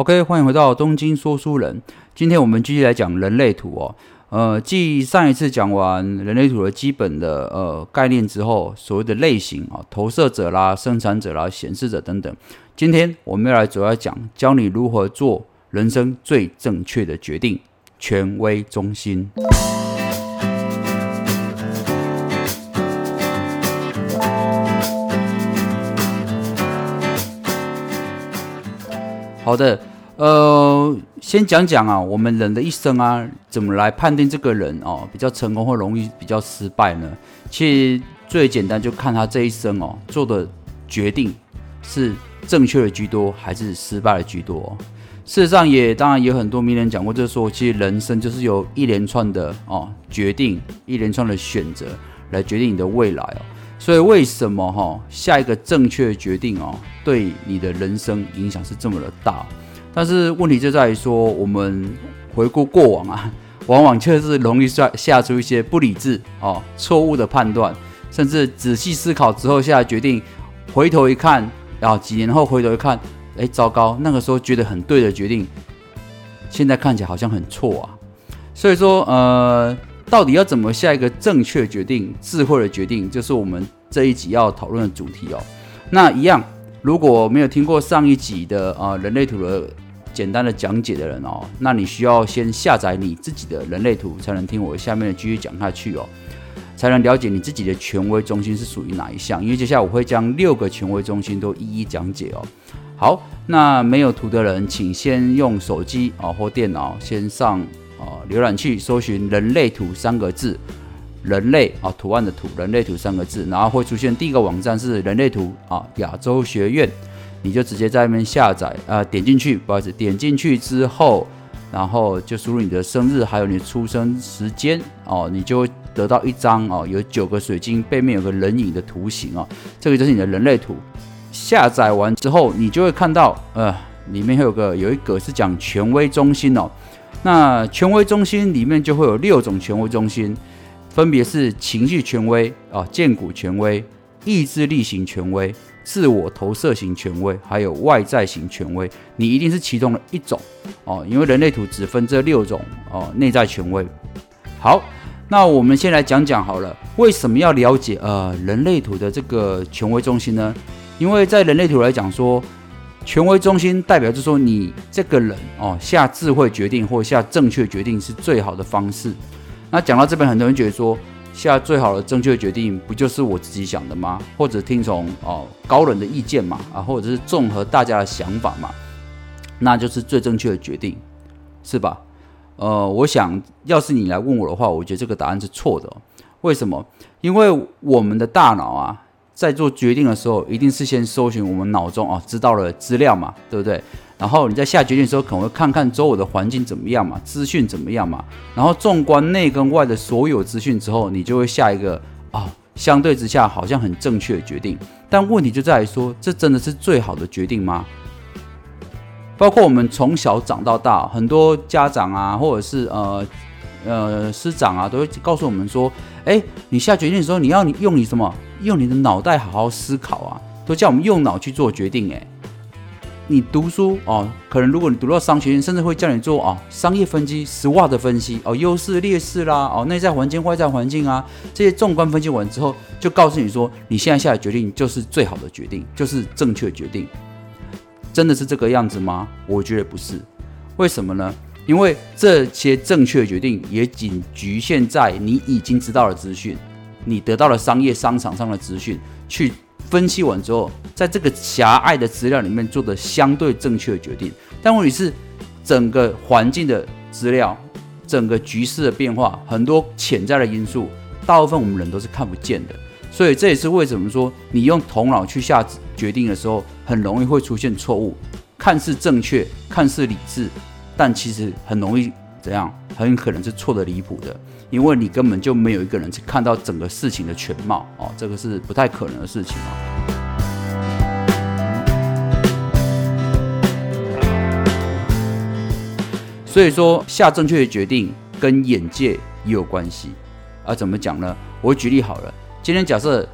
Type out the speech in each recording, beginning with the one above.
OK，欢迎回到东京说书人。今天我们继续来讲人类图哦。呃，继上一次讲完人类图的基本的呃概念之后，所谓的类型啊，投射者啦、生产者啦、显示者等等。今天我们要来主要讲，教你如何做人生最正确的决定——权威中心。好的，呃，先讲讲啊，我们人的一生啊，怎么来判定这个人哦，比较成功或容易比较失败呢？其实最简单就看他这一生哦做的决定是正确的居多，还是失败的居多。事实上也当然有很多名人讲过，就是说，其实人生就是由一连串的哦决定，一连串的选择来决定你的未来哦。所以为什么哈下一个正确的决定哦，对你的人生影响是这么的大？但是问题就在于说，我们回顾过往啊，往往确实容易下下出一些不理智哦、错误的判断，甚至仔细思考之后下决定，回头一看，然后几年后回头一看，哎，糟糕，那个时候觉得很对的决定，现在看起来好像很错啊。所以说，呃。到底要怎么下一个正确决定、智慧的决定，就是我们这一集要讨论的主题哦。那一样，如果没有听过上一集的啊人类图的简单的讲解的人哦，那你需要先下载你自己的人类图，才能听我下面的继续讲下去哦，才能了解你自己的权威中心是属于哪一项。因为接下来我会将六个权威中心都一一讲解哦。好，那没有图的人，请先用手机啊或电脑先上。啊，浏览器搜寻“人类图”三个字，人类啊，图案的图，人类图三个字，然后会出现第一个网站是人类图啊，亚洲学院，你就直接在那边下载啊，点进去，不好意思，点进去之后，然后就输入你的生日还有你的出生时间哦，你就会得到一张哦，有九个水晶，背面有个人影的图形哦，这个就是你的人类图。下载完之后，你就会看到呃，里面会有个有一个是讲权威中心哦。那权威中心里面就会有六种权威中心，分别是情绪权威啊、荐股权威、意志力型权威、自我投射型权威，还有外在型权威。你一定是其中的一种哦，因为人类图只分这六种哦内在权威。好，那我们先来讲讲好了，为什么要了解呃人类图的这个权威中心呢？因为在人类图来讲说。权威中心代表就是说，你这个人哦，下智慧决定或下正确决定是最好的方式。那讲到这边，很多人觉得说，下最好的正确决定不就是我自己想的吗？或者听从哦高人的意见嘛？啊，或者是综合大家的想法嘛？那就是最正确的决定，是吧？呃，我想要是你来问我的话，我觉得这个答案是错的。为什么？因为我们的大脑啊。在做决定的时候，一定是先搜寻我们脑中啊知道了资料嘛，对不对？然后你在下决定的时候，可能会看看周围的环境怎么样嘛，资讯怎么样嘛。然后纵观内跟外的所有资讯之后，你就会下一个啊，相对之下好像很正确的决定。但问题就在于说，这真的是最好的决定吗？包括我们从小长到大，很多家长啊，或者是呃呃师长啊，都会告诉我们说，哎，你下决定的时候，你要你用你什么？用你的脑袋好好思考啊，都叫我们用脑去做决定。哎，你读书哦，可能如果你读到商学院，甚至会叫你做啊商业分析、实话的分析哦，优势劣势啦，哦内在环境、外在环境啊，这些纵观分析完之后，就告诉你说，你现在下的决定就是最好的决定，就是正确决定。真的是这个样子吗？我觉得不是。为什么呢？因为这些正确的决定也仅局限在你已经知道的资讯。你得到了商业商场上的资讯，去分析完之后，在这个狭隘的资料里面做的相对正确的决定。但问题是，整个环境的资料，整个局势的变化，很多潜在的因素，大部分我们人都是看不见的。所以这也是为什么说，你用头脑去下决定的时候，很容易会出现错误，看似正确，看似理智，但其实很容易怎样，很可能是错的离谱的。因为你根本就没有一个人去看到整个事情的全貌哦，这个是不太可能的事情哦。所以说下正确的决定跟眼界也有关系啊？怎么讲呢？我举例好了，今天假设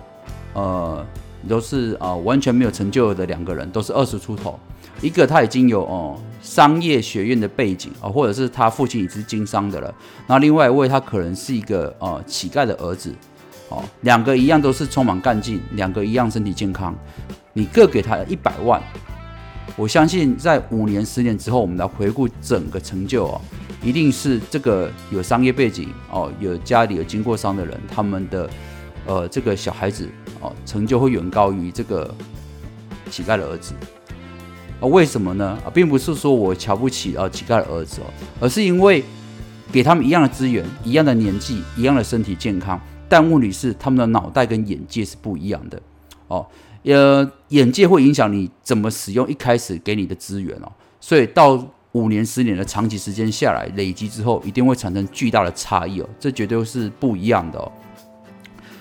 呃都是啊完全没有成就的两个人，都是二十出头，一个他已经有哦商业学院的背景哦，或者是他父亲已是经商的了，那另外一位他可能是一个呃乞丐的儿子，哦，两个一样都是充满干劲，两个一样身体健康，你各给他一百万，我相信在五年十年之后，我们来回顾整个成就哦，一定是这个有商业背景哦，有家里有经过商的人，他们的呃这个小孩子哦成就会远高于这个乞丐的儿子。啊，为什么呢？啊，并不是说我瞧不起啊乞丐的儿子哦，而是因为给他们一样的资源、一样的年纪、一样的身体健康，但问题是他们的脑袋跟眼界是不一样的哦。呃，眼界会影响你怎么使用一开始给你的资源哦，所以到五年、十年的长期时间下来累积之后，一定会产生巨大的差异哦，这绝对是不一样的哦。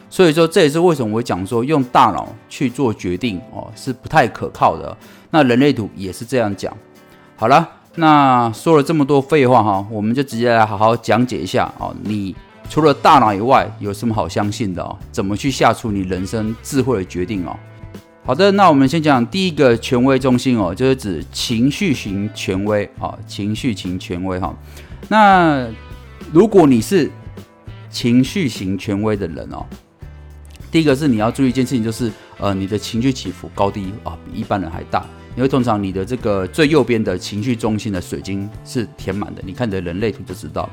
所以说，这也是为什么我会讲说用大脑去做决定哦是不太可靠的。那人类图也是这样讲。好了，那说了这么多废话哈，我们就直接来好好讲解一下哦。你除了大脑以外，有什么好相信的哦？怎么去下出你人生智慧的决定哦？好的，那我们先讲第一个权威中心哦，就是指情绪型权威啊，情绪型权威哈。那如果你是情绪型权威的人哦。第一个是你要注意一件事情，就是呃你的情绪起伏高低啊比一般人还大，因为通常你的这个最右边的情绪中心的水晶是填满的，你看你的人类图就知道。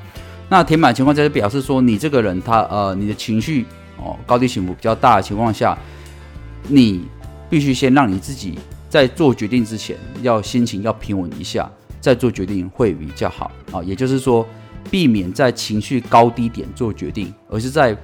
那填满情况下就表示说你这个人他呃你的情绪哦高低起伏比较大的情况下，你必须先让你自己在做决定之前要心情要平稳一下，再做决定会比较好啊。也就是说避免在情绪高低点做决定，而是在。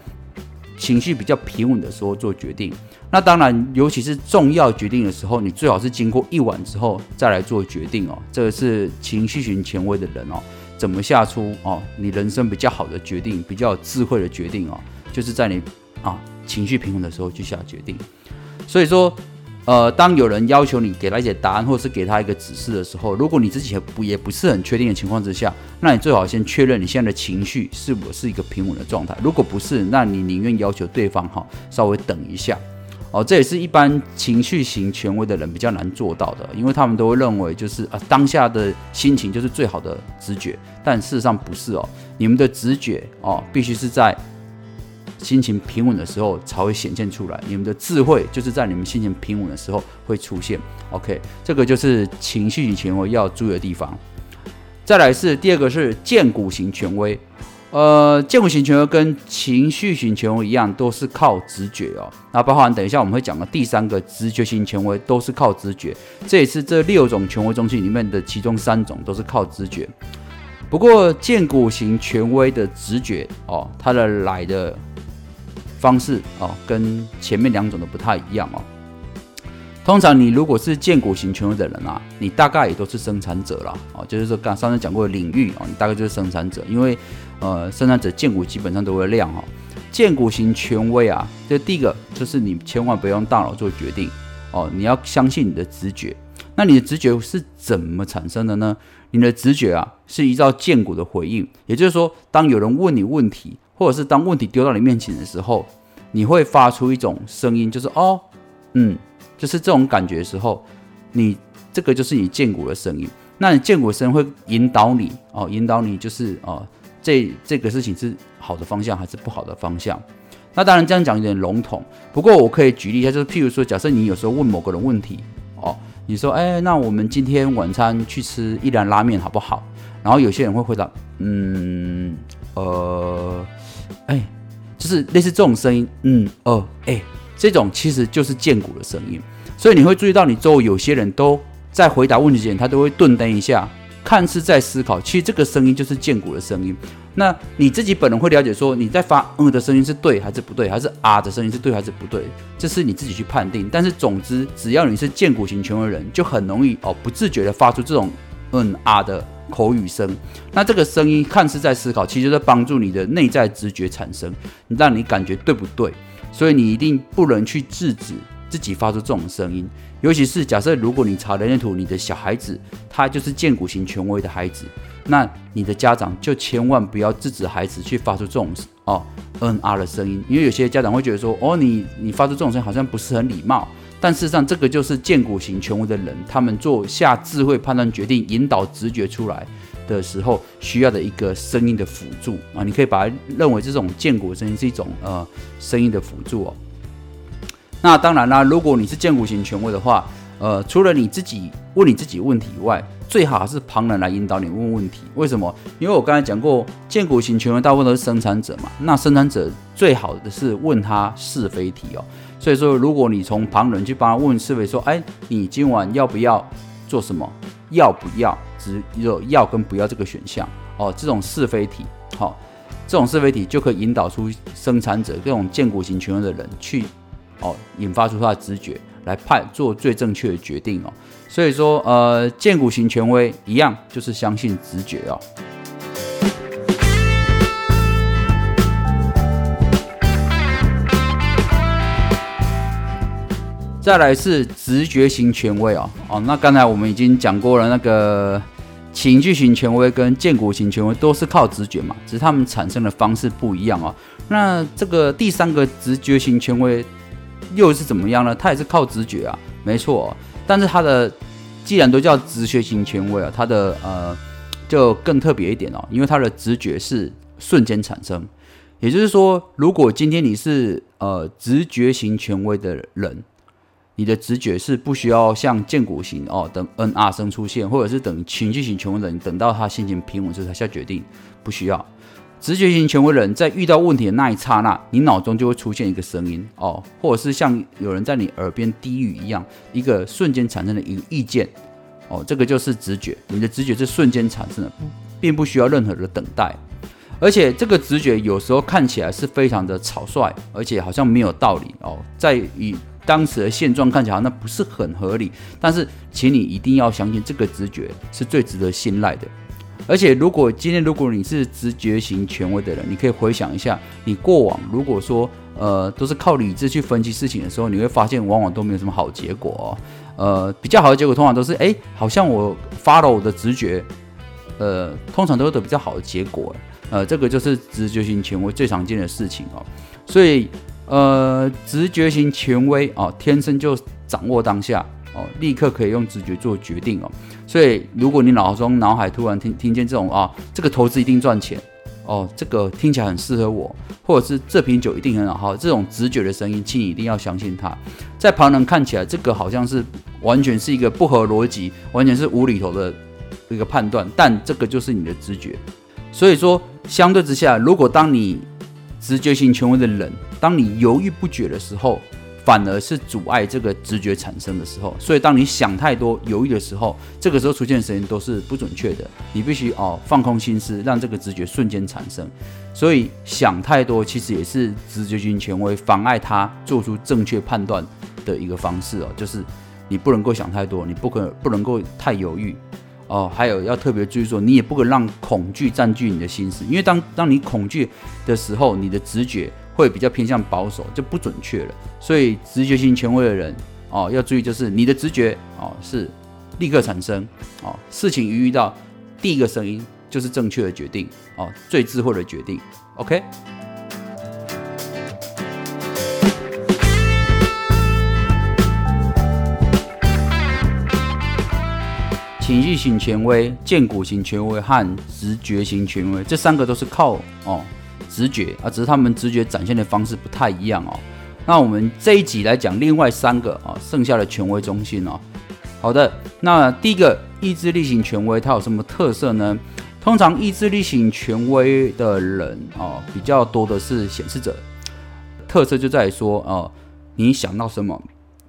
情绪比较平稳的时候做决定，那当然，尤其是重要决定的时候，你最好是经过一晚之后再来做决定哦。这个是情绪型权威的人哦，怎么下出哦你人生比较好的决定，比较智慧的决定哦，就是在你啊情绪平稳的时候去下决定。所以说。呃，当有人要求你给他一些答案，或者是给他一个指示的时候，如果你自己也不也不是很确定的情况之下，那你最好先确认你现在的情绪是否是一个平稳的状态。如果不是，那你宁愿要求对方哈稍微等一下。哦，这也是一般情绪型权威的人比较难做到的，因为他们都会认为就是啊当下的心情就是最好的直觉，但事实上不是哦，你们的直觉哦必须是在。心情平稳的时候才会显现出来，你们的智慧就是在你们心情平稳的时候会出现。OK，这个就是情绪型权威要注意的地方。再来是第二个是荐股型权威，呃，荐股型权威跟情绪型权威一样，都是靠直觉哦。那包含等一下我们会讲的第三个直觉型权威都是靠直觉，这也是这六种权威中心里面的其中三种都是靠直觉。不过荐股型权威的直觉哦，它的来的。方式哦，跟前面两种都不太一样哦。通常你如果是建股型权威的人啊，你大概也都是生产者了哦。就是说刚上次讲过的领域哦，你大概就是生产者，因为呃，生产者建股基本上都会亮哦。建股型权威啊，这第一个就是你千万不要用大脑做决定哦，你要相信你的直觉。那你的直觉是怎么产生的呢？你的直觉啊，是依照建股的回应，也就是说，当有人问你问题。或者是当问题丢到你面前的时候，你会发出一种声音，就是哦，嗯，就是这种感觉的时候，你这个就是你剑骨的声音。那你剑骨声音会引导你哦，引导你就是哦，这这个事情是好的方向还是不好的方向？那当然这样讲有点笼统，不过我可以举例一下，就是譬如说，假设你有时候问某个人问题哦，你说，哎，那我们今天晚餐去吃一兰拉面好不好？然后有些人会回答，嗯，呃。哎，就是类似这种声音，嗯，哦，哎，这种其实就是剑骨的声音。所以你会注意到，你周围有些人都在回答问题之前，他都会顿噔一下，看似在思考。其实这个声音就是剑骨的声音。那你自己本人会了解说，你在发嗯的声音是对还是不对，还是啊的声音是对还是不对，这是你自己去判定。但是总之，只要你是剑骨型权威人，就很容易哦，不自觉的发出这种嗯啊的。口语声，那这个声音看似在思考，其实在帮助你的内在直觉产生，让你感觉对不对？所以你一定不能去制止自己发出这种声音。尤其是假设如果你查人类图，你的小孩子他就是剑骨型权威的孩子，那你的家长就千万不要制止孩子去发出这种哦嗯啊的声音，因为有些家长会觉得说，哦你你发出这种声音好像不是很礼貌。但事实上，这个就是荐股型权威的人，他们做下智慧判断决定、引导直觉出来的时候需要的一个声音的辅助啊。你可以把它认为这种荐股声音是一种呃声音的辅助哦。那当然啦，如果你是荐股型权威的话，呃，除了你自己问你自己问题以外，最好还是旁人来引导你问问题。为什么？因为我刚才讲过，荐股型权威大部分都是生产者嘛。那生产者最好的是问他是非题哦。所以说，如果你从旁人去帮他问是非，说，哎，你今晚要不要做什么？要不要？只有要跟不要这个选项哦。这种是非题，好，这种是非题就可以引导出生产者这种荐股型权威的人去哦，引发出他的直觉。来判做最正确的决定哦，所以说呃，荐股型权威一样就是相信直觉哦。再来是直觉型权威哦哦，那刚才我们已经讲过了，那个情绪型权威跟建国型权威都是靠直觉嘛，只是他们产生的方式不一样哦。那这个第三个直觉型权威。又是怎么样呢？他也是靠直觉啊，没错。但是他的既然都叫直觉型权威啊，他的呃就更特别一点哦，因为他的直觉是瞬间产生。也就是说，如果今天你是呃直觉型权威的人，你的直觉是不需要像建股型哦等 N R 声出现，或者是等情绪型权威人等到他心情平稳之后才下决定，不需要。直觉型权威人在遇到问题的那一刹那，你脑中就会出现一个声音哦，或者是像有人在你耳边低语一样，一个瞬间产生的一个意见哦，这个就是直觉。你的直觉是瞬间产生的，并不需要任何的等待，而且这个直觉有时候看起来是非常的草率，而且好像没有道理哦，在以当时的现状看起来那不是很合理，但是请你一定要相信这个直觉是最值得信赖的。而且，如果今天如果你是直觉型权威的人，你可以回想一下，你过往如果说呃都是靠理智去分析事情的时候，你会发现往往都没有什么好结果哦。呃，比较好的结果通常都是哎，好像我发了我的直觉，呃，通常都会得比较好的结果。呃，这个就是直觉型权威最常见的事情哦。所以，呃，直觉型权威哦，天生就掌握当下。哦，立刻可以用直觉做决定哦。所以，如果你脑中脑海突然听听见这种啊，这个投资一定赚钱哦，这个听起来很适合我，或者是这瓶酒一定很好喝，这种直觉的声音，请你一定要相信它。在旁人看起来，这个好像是完全是一个不合逻辑、完全是无厘头的一个判断，但这个就是你的直觉。所以说，相对之下，如果当你直觉性权威的人，当你犹豫不决的时候，反而是阻碍这个直觉产生的时候，所以当你想太多、犹豫的时候，这个时候出现的声音都是不准确的。你必须哦放空心思，让这个直觉瞬间产生。所以想太多其实也是直觉型权威妨碍他做出正确判断的一个方式哦，就是你不能够想太多，你不可不能够太犹豫哦。还有要特别注意说，你也不可让恐惧占据你的心思，因为当当你恐惧的时候，你的直觉。会比较偏向保守，就不准确了。所以直觉性权威的人哦，要注意，就是你的直觉哦是立刻产生哦，事情一遇到第一个声音就是正确的决定哦，最智慧的决定。OK。情绪型权威、荐股型权威和直觉型权威，这三个都是靠哦。直觉啊，只是他们直觉展现的方式不太一样哦。那我们这一集来讲另外三个啊，剩下的权威中心哦。好的，那第一个意志力型权威，它有什么特色呢？通常意志力型权威的人哦，比较多的是显示者，特色就在于说哦，你想到什么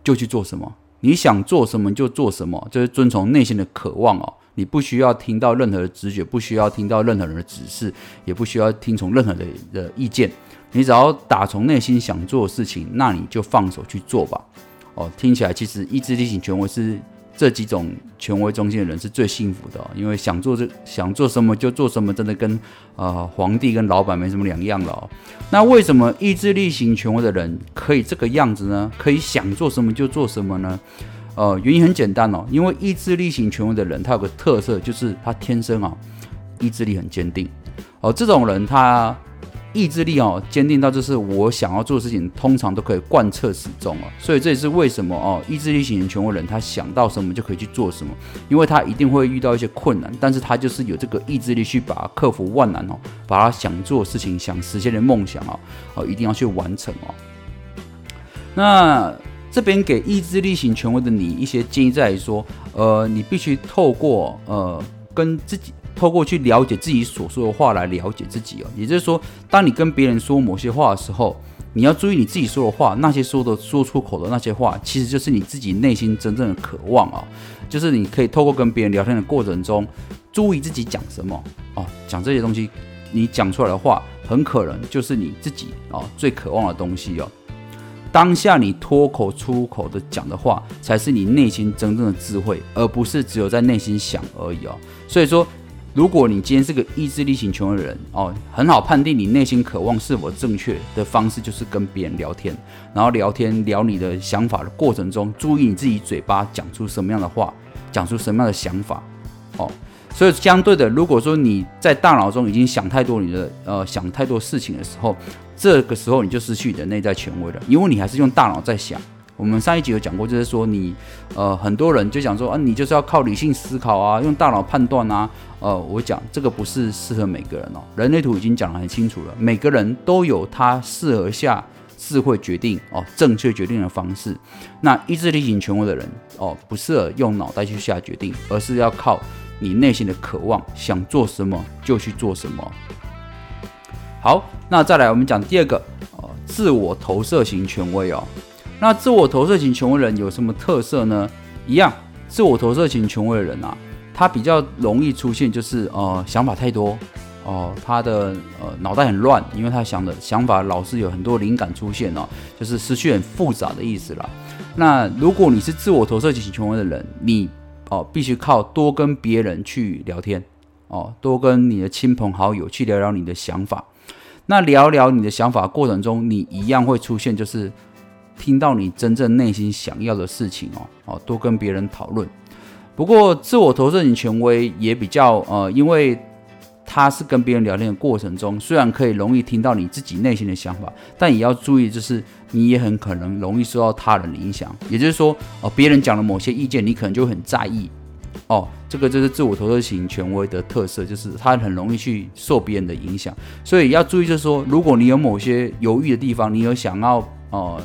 就去做什么，你想做什么就做什么，就是遵从内心的渴望哦。你不需要听到任何的直觉，不需要听到任何人的指示，也不需要听从任何的的意见。你只要打从内心想做的事情，那你就放手去做吧。哦，听起来其实意志力型权威是这几种权威中心的人是最幸福的，因为想做这想做什么就做什么，真的跟呃皇帝跟老板没什么两样了。那为什么意志力型权威的人可以这个样子呢？可以想做什么就做什么呢？呃，原因很简单哦，因为意志力型权威的人，他有个特色，就是他天生啊意志力很坚定。哦，这种人他意志力哦，坚定到就是我想要做的事情，通常都可以贯彻始终哦。所以这也是为什么哦，意志力型权威人他想到什么就可以去做什么，因为他一定会遇到一些困难，但是他就是有这个意志力去把克服万难哦，把他想做的事情、想实现的梦想哦，哦一定要去完成哦。那这边给意志力型权威的你一些建议，在于说，呃，你必须透过呃跟自己。透过去了解自己所说的话来了解自己哦，也就是说，当你跟别人说某些话的时候，你要注意你自己说的话，那些说的说出口的那些话，其实就是你自己内心真正的渴望啊。就是你可以透过跟别人聊天的过程中，注意自己讲什么哦，讲这些东西，你讲出来的话，很可能就是你自己哦最渴望的东西哦。当下你脱口出口的讲的话，才是你内心真正的智慧，而不是只有在内心想而已哦。所以说。如果你今天是个意志力型穷的人哦，很好判定你内心渴望是否正确的方式就是跟别人聊天，然后聊天聊你的想法的过程中，注意你自己嘴巴讲出什么样的话，讲出什么样的想法哦。所以相对的，如果说你在大脑中已经想太多你的呃想太多事情的时候，这个时候你就失去你的内在权威了，因为你还是用大脑在想。我们上一集有讲过，就是说你，呃，很多人就讲说，啊，你就是要靠理性思考啊，用大脑判断啊，呃，我讲这个不是适合每个人哦。人类图已经讲得很清楚了，每个人都有他适合下智慧决定哦，正确决定的方式。那意志力型权威的人哦，不适合用脑袋去下决定，而是要靠你内心的渴望，想做什么就去做什么。好，那再来我们讲第二个，呃，自我投射型权威哦。那自我投射型权威人有什么特色呢？一样，自我投射型权威的人啊，他比较容易出现就是呃想法太多哦，他的呃脑袋很乱，因为他想的想法老是有很多灵感出现哦，就是思绪很复杂的意思啦。那如果你是自我投射型权威的人，你哦必须靠多跟别人去聊天哦，多跟你的亲朋好友去聊聊你的想法。那聊聊你的想法过程中，你一样会出现就是。听到你真正内心想要的事情哦，哦，多跟别人讨论。不过，自我投射型权威也比较呃，因为他是跟别人聊天的过程中，虽然可以容易听到你自己内心的想法，但也要注意，就是你也很可能容易受到他人的影响。也就是说，哦，别人讲了某些意见，你可能就很在意。哦，这个就是自我投射型权威的特色，就是他很容易去受别人的影响。所以要注意，就是说，如果你有某些犹豫的地方，你有想要哦。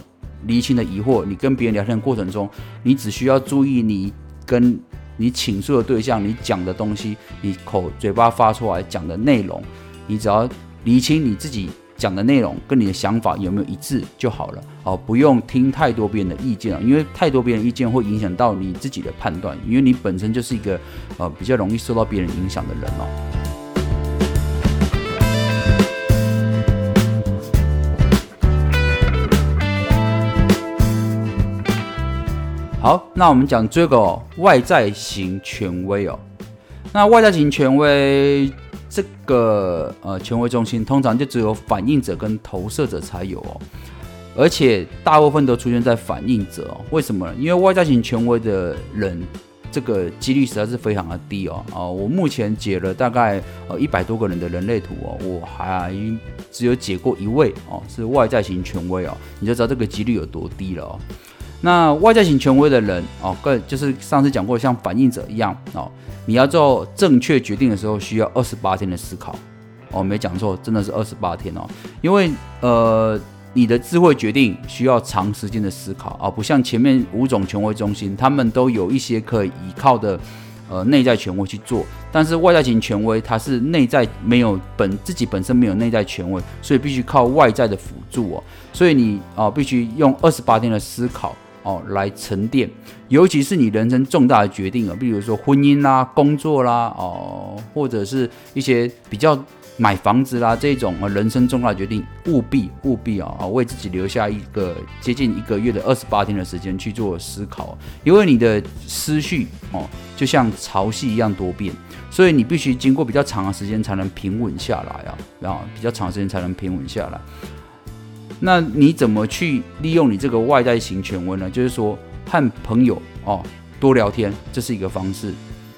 厘清的疑惑，你跟别人聊天过程中，你只需要注意你跟你倾诉的对象，你讲的东西，你口嘴巴发出来讲的内容，你只要厘清你自己讲的内容跟你的想法有没有一致就好了。哦，不用听太多别人的意见了，因为太多别人意见会影响到你自己的判断，因为你本身就是一个呃比较容易受到别人影响的人哦。好，那我们讲这个外在型权威哦。那外在型权威这个呃权威中心，通常就只有反应者跟投射者才有哦，而且大部分都出现在反应者哦。为什么呢？因为外在型权威的人，这个几率实在是非常的低哦。啊，我目前解了大概呃一百多个人的人类图哦，我还只有解过一位哦，是外在型权威哦，你就知道这个几率有多低了哦。那外在型权威的人哦，更就是上次讲过，像反应者一样哦，你要做正确决定的时候，需要二十八天的思考哦，没讲错，真的是二十八天哦，因为呃，你的智慧决定需要长时间的思考啊，不像前面五种权威中心，他们都有一些可以依靠的呃内在权威去做，但是外在型权威它是内在没有本自己本身没有内在权威，所以必须靠外在的辅助哦，所以你啊必须用二十八天的思考。哦，来沉淀，尤其是你人生重大的决定啊，比如说婚姻啦、工作啦，哦，或者是一些比较买房子啦这种啊人生重大决定，务必务必啊啊为自己留下一个接近一个月的二十八天的时间去做思考，因为你的思绪哦就像潮汐一样多变，所以你必须经过比较长的时间才能平稳下来啊，然后比较长时间才能平稳下来。那你怎么去利用你这个外在型权威呢？就是说和朋友哦多聊天，这是一个方式。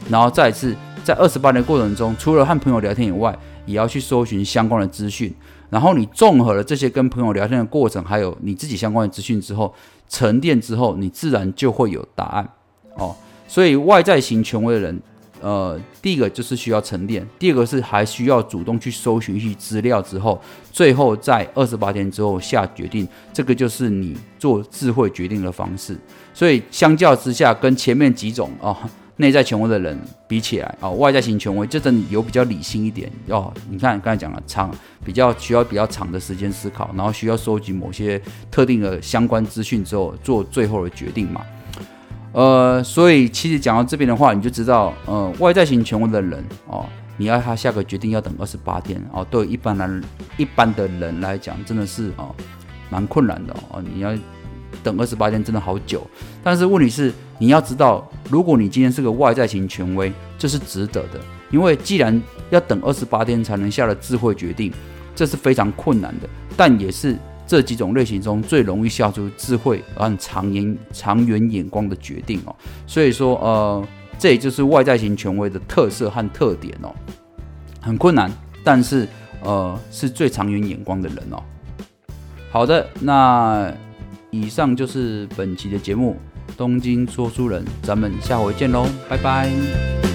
然后再次在二十八天过程中，除了和朋友聊天以外，也要去搜寻相关的资讯。然后你综合了这些跟朋友聊天的过程，还有你自己相关的资讯之后，沉淀之后，你自然就会有答案哦。所以外在型权威的人，呃，第一个就是需要沉淀，第二个是还需要主动去搜寻一些资料之后，最后在二十八天之后下决定。这个就是你做智慧决定的方式。所以相较之下，跟前面几种啊。内在权威的人比起来啊，外在型权威就真的有比较理性一点。哦，你看刚才讲了长，比较需要比较长的时间思考，然后需要收集某些特定的相关资讯之后做最后的决定嘛。呃，所以其实讲到这边的话，你就知道，呃，外在型权威的人哦，你要他下个决定要等二十八天哦，对一般人一般的人来讲，真的是哦蛮困难的哦，你要。等二十八天真的好久，但是问题是你要知道，如果你今天是个外在型权威，这是值得的，因为既然要等二十八天才能下的智慧决定，这是非常困难的，但也是这几种类型中最容易下出智慧而长远长远眼光的决定哦。所以说，呃，这也就是外在型权威的特色和特点哦，很困难，但是呃，是最长远眼光的人哦。好的，那。以上就是本期的节目，东京说书人，咱们下回见喽，拜拜。